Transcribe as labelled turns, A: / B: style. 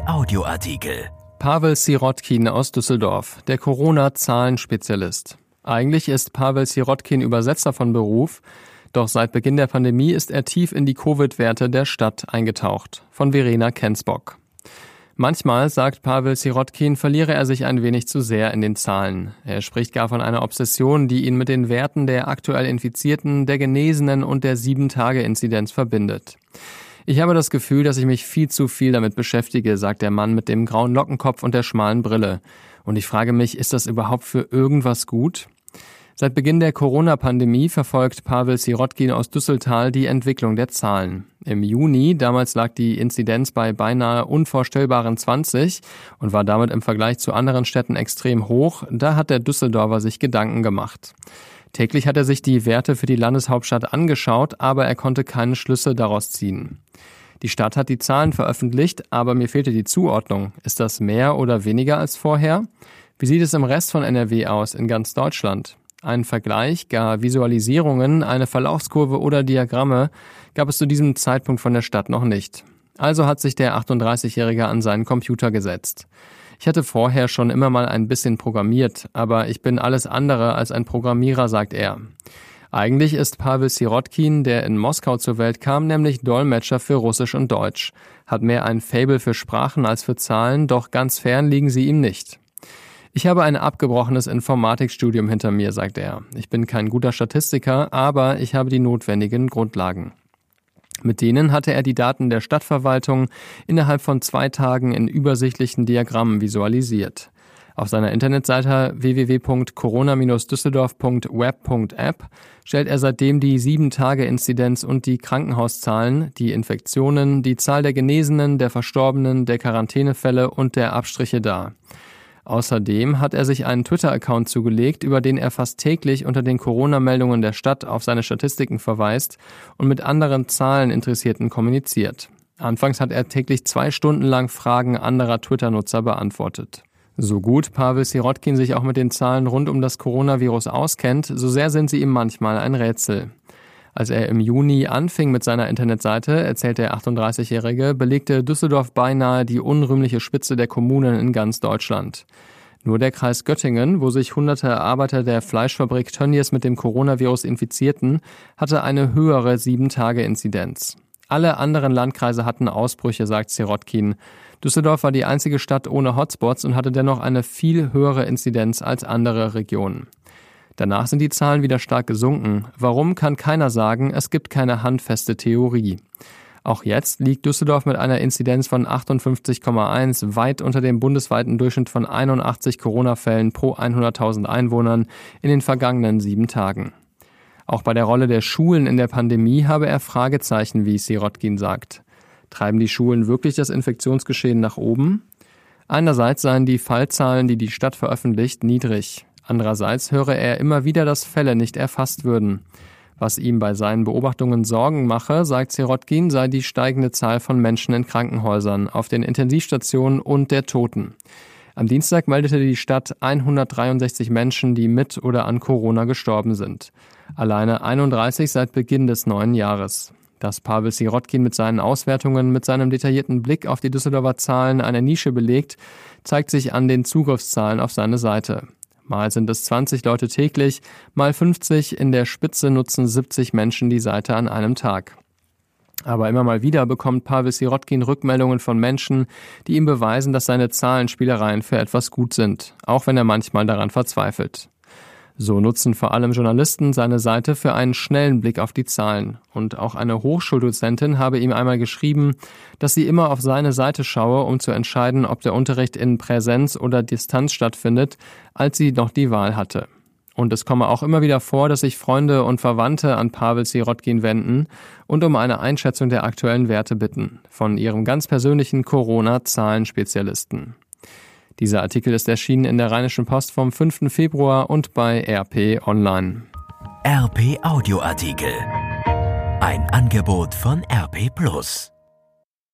A: Audioartikel.
B: Pavel Sirotkin aus Düsseldorf, der Corona-Zahlenspezialist. Eigentlich ist Pavel Sirotkin Übersetzer von Beruf, doch seit Beginn der Pandemie ist er tief in die Covid-Werte der Stadt eingetaucht. Von Verena Kensbock. Manchmal, sagt Pavel Sirotkin, verliere er sich ein wenig zu sehr in den Zahlen. Er spricht gar von einer Obsession, die ihn mit den Werten der aktuell Infizierten, der Genesenen und der Sieben-Tage-Inzidenz verbindet. Ich habe das Gefühl, dass ich mich viel zu viel damit beschäftige, sagt der Mann mit dem grauen Lockenkopf und der schmalen Brille. Und ich frage mich, ist das überhaupt für irgendwas gut? Seit Beginn der Corona-Pandemie verfolgt Pavel Sirotkin aus Düsseltal die Entwicklung der Zahlen. Im Juni, damals lag die Inzidenz bei beinahe unvorstellbaren 20 und war damit im Vergleich zu anderen Städten extrem hoch, da hat der Düsseldorfer sich Gedanken gemacht. Täglich hat er sich die Werte für die Landeshauptstadt angeschaut, aber er konnte keine Schlüsse daraus ziehen. Die Stadt hat die Zahlen veröffentlicht, aber mir fehlte die Zuordnung. Ist das mehr oder weniger als vorher? Wie sieht es im Rest von NRW aus, in ganz Deutschland? Einen Vergleich, gar Visualisierungen, eine Verlaufskurve oder Diagramme gab es zu diesem Zeitpunkt von der Stadt noch nicht. Also hat sich der 38-Jährige an seinen Computer gesetzt. Ich hatte vorher schon immer mal ein bisschen programmiert, aber ich bin alles andere als ein Programmierer, sagt er. Eigentlich ist Pavel Sirotkin, der in Moskau zur Welt kam, nämlich Dolmetscher für Russisch und Deutsch, hat mehr ein Fable für Sprachen als für Zahlen, doch ganz fern liegen sie ihm nicht. Ich habe ein abgebrochenes Informatikstudium hinter mir, sagt er. Ich bin kein guter Statistiker, aber ich habe die notwendigen Grundlagen. Mit denen hatte er die Daten der Stadtverwaltung innerhalb von zwei Tagen in übersichtlichen Diagrammen visualisiert. Auf seiner Internetseite www.corona-düsseldorf.web.app stellt er seitdem die 7-Tage-Inzidenz und die Krankenhauszahlen, die Infektionen, die Zahl der Genesenen, der Verstorbenen, der Quarantänefälle und der Abstriche dar. Außerdem hat er sich einen Twitter-Account zugelegt, über den er fast täglich unter den Corona-Meldungen der Stadt auf seine Statistiken verweist und mit anderen Zahleninteressierten kommuniziert. Anfangs hat er täglich zwei Stunden lang Fragen anderer Twitter-Nutzer beantwortet. So gut Pavel Sirotkin sich auch mit den Zahlen rund um das Coronavirus auskennt, so sehr sind sie ihm manchmal ein Rätsel. Als er im Juni anfing mit seiner Internetseite, erzählt der 38-Jährige, belegte Düsseldorf beinahe die unrühmliche Spitze der Kommunen in ganz Deutschland. Nur der Kreis Göttingen, wo sich hunderte Arbeiter der Fleischfabrik Tönnies mit dem Coronavirus infizierten, hatte eine höhere 7-Tage-Inzidenz. Alle anderen Landkreise hatten Ausbrüche, sagt Sirotkin. Düsseldorf war die einzige Stadt ohne Hotspots und hatte dennoch eine viel höhere Inzidenz als andere Regionen. Danach sind die Zahlen wieder stark gesunken. Warum kann keiner sagen, es gibt keine handfeste Theorie. Auch jetzt liegt Düsseldorf mit einer Inzidenz von 58,1 weit unter dem bundesweiten Durchschnitt von 81 Corona-Fällen pro 100.000 Einwohnern in den vergangenen sieben Tagen. Auch bei der Rolle der Schulen in der Pandemie habe er Fragezeichen, wie Sirotkin sagt. Treiben die Schulen wirklich das Infektionsgeschehen nach oben? Einerseits seien die Fallzahlen, die die Stadt veröffentlicht, niedrig. Andererseits höre er immer wieder, dass Fälle nicht erfasst würden. Was ihm bei seinen Beobachtungen Sorgen mache, sagt Sirotkin, sei die steigende Zahl von Menschen in Krankenhäusern, auf den Intensivstationen und der Toten. Am Dienstag meldete die Stadt 163 Menschen, die mit oder an Corona gestorben sind. Alleine 31 seit Beginn des neuen Jahres. Dass Pavel Sirotkin mit seinen Auswertungen, mit seinem detaillierten Blick auf die Düsseldorfer Zahlen eine Nische belegt, zeigt sich an den Zugriffszahlen auf seine Seite. Mal sind es 20 Leute täglich, mal 50, in der Spitze nutzen 70 Menschen die Seite an einem Tag. Aber immer mal wieder bekommt Pavel Sirotkin Rückmeldungen von Menschen, die ihm beweisen, dass seine Zahlenspielereien für etwas gut sind, auch wenn er manchmal daran verzweifelt. So nutzen vor allem Journalisten seine Seite für einen schnellen Blick auf die Zahlen. Und auch eine Hochschuldozentin habe ihm einmal geschrieben, dass sie immer auf seine Seite schaue, um zu entscheiden, ob der Unterricht in Präsenz oder Distanz stattfindet, als sie noch die Wahl hatte. Und es komme auch immer wieder vor, dass sich Freunde und Verwandte an Pavel Sirotkin wenden und um eine Einschätzung der aktuellen Werte bitten, von ihrem ganz persönlichen Corona-Zahlenspezialisten. Dieser Artikel ist erschienen in der Rheinischen Post vom 5. Februar und bei RP Online.
A: RP Audioartikel. Ein Angebot von RP Plus.